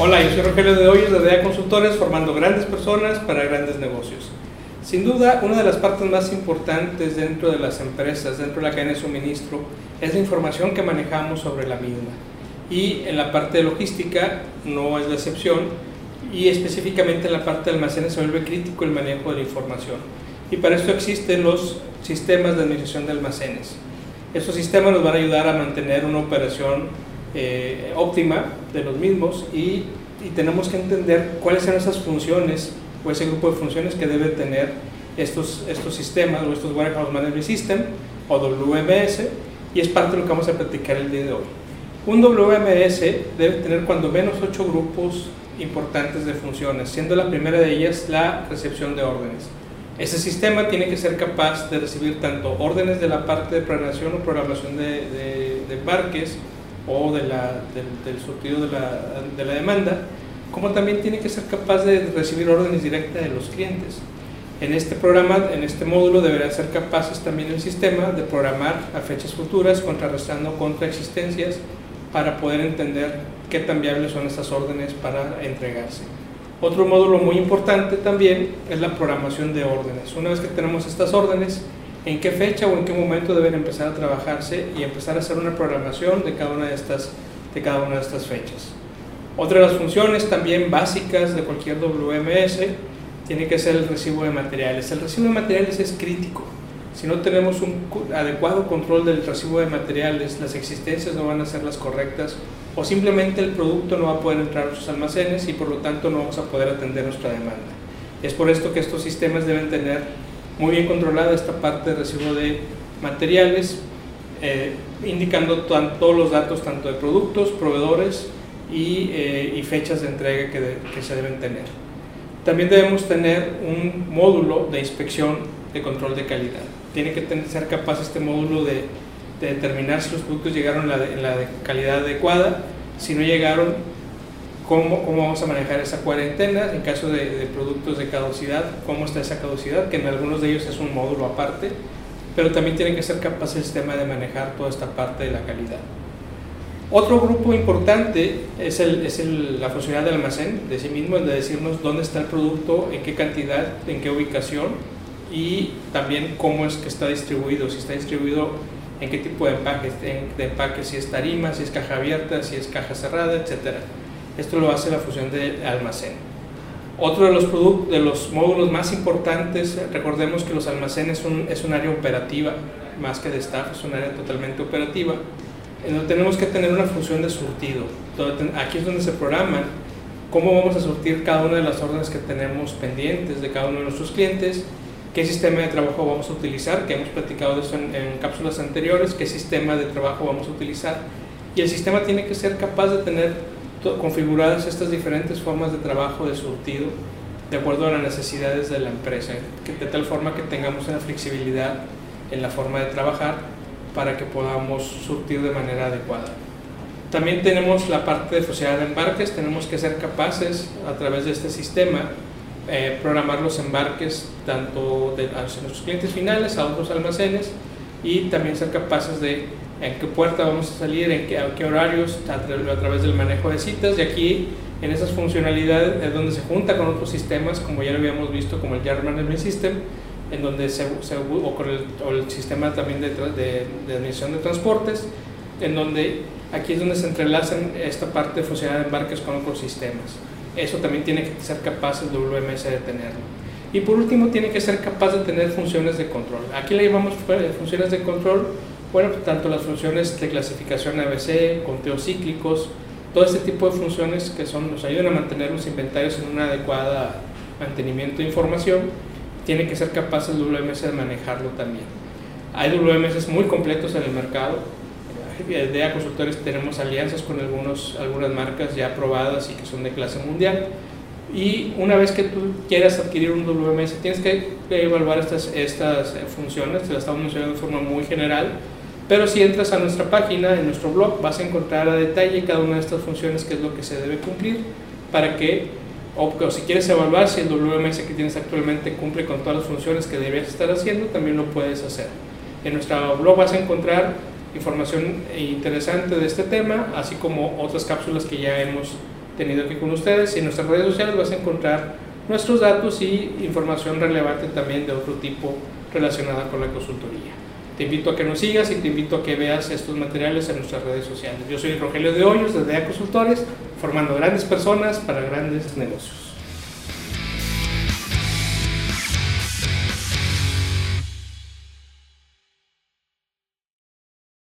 Hola, yo soy Rogelio de Hoyos de DEA Consultores, formando grandes personas para grandes negocios. Sin duda, una de las partes más importantes dentro de las empresas, dentro de la cadena de suministro, es la información que manejamos sobre la misma. Y en la parte de logística no es la excepción, y específicamente en la parte de almacenes se vuelve crítico el manejo de la información. Y para esto existen los sistemas de administración de almacenes. Estos sistemas nos van a ayudar a mantener una operación eh, óptima de los mismos y, y, tenemos que entender cuáles son esas funciones o ese grupo de funciones que debe tener estos, estos sistemas o estos Warehouse Management System o WMS y es parte de lo que vamos a platicar el día de hoy. Un WMS debe tener cuando menos ocho grupos importantes de funciones, siendo la primera de ellas la recepción de órdenes. Ese sistema tiene que ser capaz de recibir tanto órdenes de la parte de programación o programación de, de, de embarques, o del, del, surtido de la, de la demanda, como también tiene que ser capaz de recibir órdenes directas de los clientes. En este programa, en este módulo, deberán ser capaces también el sistema de programar a fechas futuras, contrarrestando contraexistencias para poder entender qué tan viables son estas órdenes para entregarse. Otro módulo muy importante también es la programación de órdenes. Una vez que tenemos estas órdenes, en qué fecha o en qué momento deben empezar a trabajarse y empezar a hacer una programación de cada una de estas, de cada una de estas fechas. Otra de las funciones también básicas de cualquier WMS tiene que ser el recibo de materiales. El recibo de materiales es crítico. Si no tenemos un adecuado control del recibo de materiales, las existencias no van a ser las correctas o simplemente el producto no va a poder entrar a sus almacenes y por lo tanto no vamos a poder atender nuestra demanda. Es por esto que estos sistemas deben tener muy bien controlada esta parte de recibo de materiales, eh, indicando todos los datos tanto de productos, proveedores y, eh, fechas de entrega que, se deben tener. También debemos tener un módulo de inspección de control de calidad. Tiene que ser capaz este módulo de, de, determinar si los productos llegaron en la calidad adecuada, si no llegaron, cómo, cómo vamos a manejar esa cuarentena en caso de, de, productos de caducidad, cómo está esa caducidad, que en algunos de ellos es un módulo aparte, pero también tiene que ser capaz el sistema de manejar toda esta parte de la calidad. Otro grupo importante es, el, es el, la funcionalidad del almacén de sí mismo, el de decirnos dónde está el producto, en qué cantidad, en qué ubicación y también cómo es que está distribuido, si está distribuido en qué tipo de empaque, de empaque si es tarima, si es caja abierta, si es caja cerrada, etcétera. Esto lo hace la función de almacén. Otro de los, de los módulos más importantes, recordemos que los almacenes son, es un área operativa, más que de staff, es un área totalmente operativa, en donde tenemos que tener una función de surtido. Aquí es donde se programa cómo vamos a surtir cada una de las órdenes que tenemos pendientes de cada uno de nuestros clientes, qué sistema de trabajo vamos a utilizar, que hemos platicado de eso en, en cápsulas anteriores, qué sistema de trabajo vamos a utilizar, y el sistema tiene que ser capaz de tener configuradas estas diferentes formas de trabajo de surtido de acuerdo a las necesidades de la empresa, de tal forma que tengamos una flexibilidad en la forma de trabajar para que podamos surtir de manera adecuada. También tenemos la parte de sociedad de embarques, tenemos que ser capaces a través de este sistema eh, programar los embarques tanto de, a nuestros clientes finales, a otros almacenes y también ser capaces de en qué puerta vamos a salir, en qué, a qué horarios, a, tra a, través del manejo de citas. Y aquí, en esas funcionalidades, es donde se junta con otros sistemas, como ya lo habíamos visto, como el Yard Management System, en donde se, se o con el, o el, sistema también de, de, de, administración de transportes, en donde aquí es donde se entrelazan esta parte de funcionalidad de embarques con otros sistemas. Eso también tiene que ser capaz el WMS de tenerlo. Y por último, tiene que ser capaz de tener funciones de control. Aquí le llamamos funciones de control bueno, tanto las funciones de clasificación ABC, conteos cíclicos, todo este tipo de funciones que son, nos ayudan a mantener los inventarios en un adecuado mantenimiento de información, tiene que ser capaz el WMS de manejarlo también. Hay WMS muy completos en el mercado. De A Consultores tenemos alianzas con algunos, algunas marcas ya aprobadas y que son de clase mundial. Y una vez que tú quieras adquirir un WMS, tienes que evaluar estas, estas funciones, te las estamos mencionando de forma muy general, pero si entras a nuestra página, en nuestro blog, vas a encontrar a detalle cada una de estas funciones, que es lo que se debe cumplir para que, o, si quieres evaluar si el WMS que tienes actualmente cumple con todas las funciones que deberías estar haciendo, también lo puedes hacer. En nuestro blog vas a encontrar información interesante de este tema, así como otras cápsulas que ya hemos tenido aquí con ustedes y en nuestras redes sociales vas a encontrar nuestros datos y información relevante también de otro tipo relacionada con la consultoría. Te invito a que nos sigas y te invito a que veas estos materiales en nuestras redes sociales. Yo soy Rogelio de Hoyos de DEA Consultores, formando grandes personas para grandes negocios.